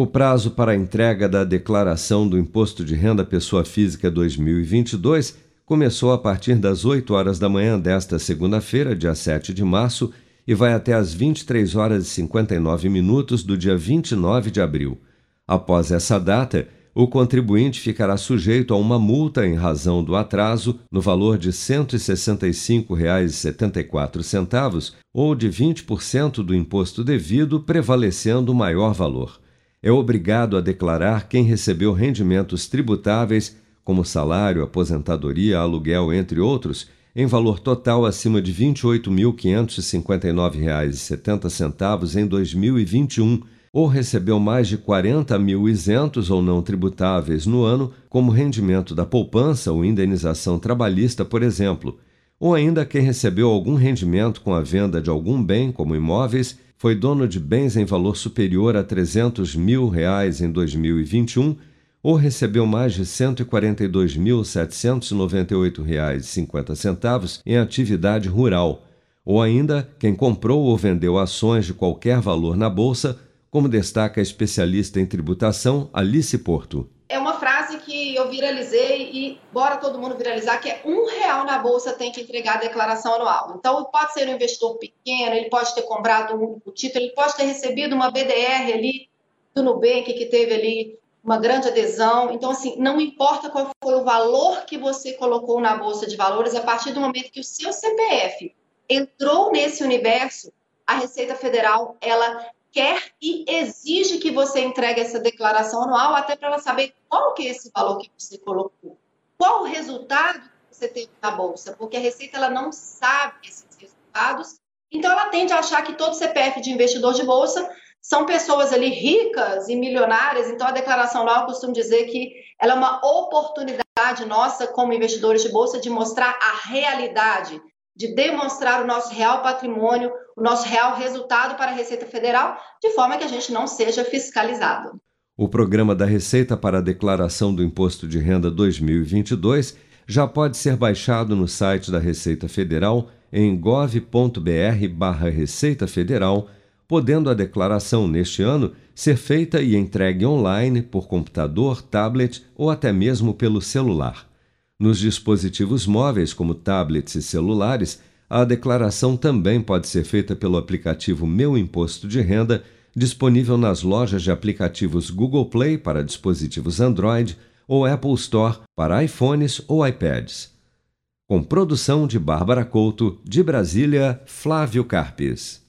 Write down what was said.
O prazo para a entrega da declaração do Imposto de Renda Pessoa Física 2022 começou a partir das 8 horas da manhã desta segunda-feira, dia 7 de março, e vai até às 23 horas e 59 minutos do dia 29 de abril. Após essa data, o contribuinte ficará sujeito a uma multa em razão do atraso no valor de R$ 165,74 ou de 20% do imposto devido, prevalecendo o maior valor é obrigado a declarar quem recebeu rendimentos tributáveis, como salário, aposentadoria, aluguel, entre outros, em valor total acima de R$ 28.559,70 em 2021, ou recebeu mais de 40 mil isentos ou não tributáveis no ano, como rendimento da poupança ou indenização trabalhista, por exemplo, ou ainda quem recebeu algum rendimento com a venda de algum bem, como imóveis, foi dono de bens em valor superior a 300 mil reais em 2021 ou recebeu mais de R$ 142.798,50 em atividade rural, ou ainda quem comprou ou vendeu ações de qualquer valor na bolsa, como destaca a especialista em tributação Alice Porto que eu viralizei e bora todo mundo viralizar, que é um real na bolsa tem que entregar a declaração anual. Então, pode ser um investidor pequeno, ele pode ter comprado um único título, ele pode ter recebido uma BDR ali do Nubank, que teve ali uma grande adesão. Então, assim, não importa qual foi o valor que você colocou na bolsa de valores, a partir do momento que o seu CPF entrou nesse universo, a Receita Federal, ela quer e exige que você entregue essa declaração anual, até para ela saber qual que é esse valor que você colocou, qual o resultado que você teve na bolsa, porque a Receita ela não sabe esses resultados, então ela tende a achar que todo CPF de investidor de bolsa são pessoas ali ricas e milionárias, então a declaração anual eu costumo dizer que ela é uma oportunidade nossa como investidores de bolsa de mostrar a realidade de demonstrar o nosso real patrimônio, o nosso real resultado para a Receita Federal, de forma que a gente não seja fiscalizado. O programa da Receita para a Declaração do Imposto de Renda 2022 já pode ser baixado no site da Receita Federal em gov.br/barra Receita Federal, podendo a declaração neste ano ser feita e entregue online por computador, tablet ou até mesmo pelo celular. Nos dispositivos móveis, como tablets e celulares, a declaração também pode ser feita pelo aplicativo Meu Imposto de Renda, disponível nas lojas de aplicativos Google Play para dispositivos Android ou Apple Store para iPhones ou iPads. Com produção de Bárbara Couto, de Brasília, Flávio Carpes.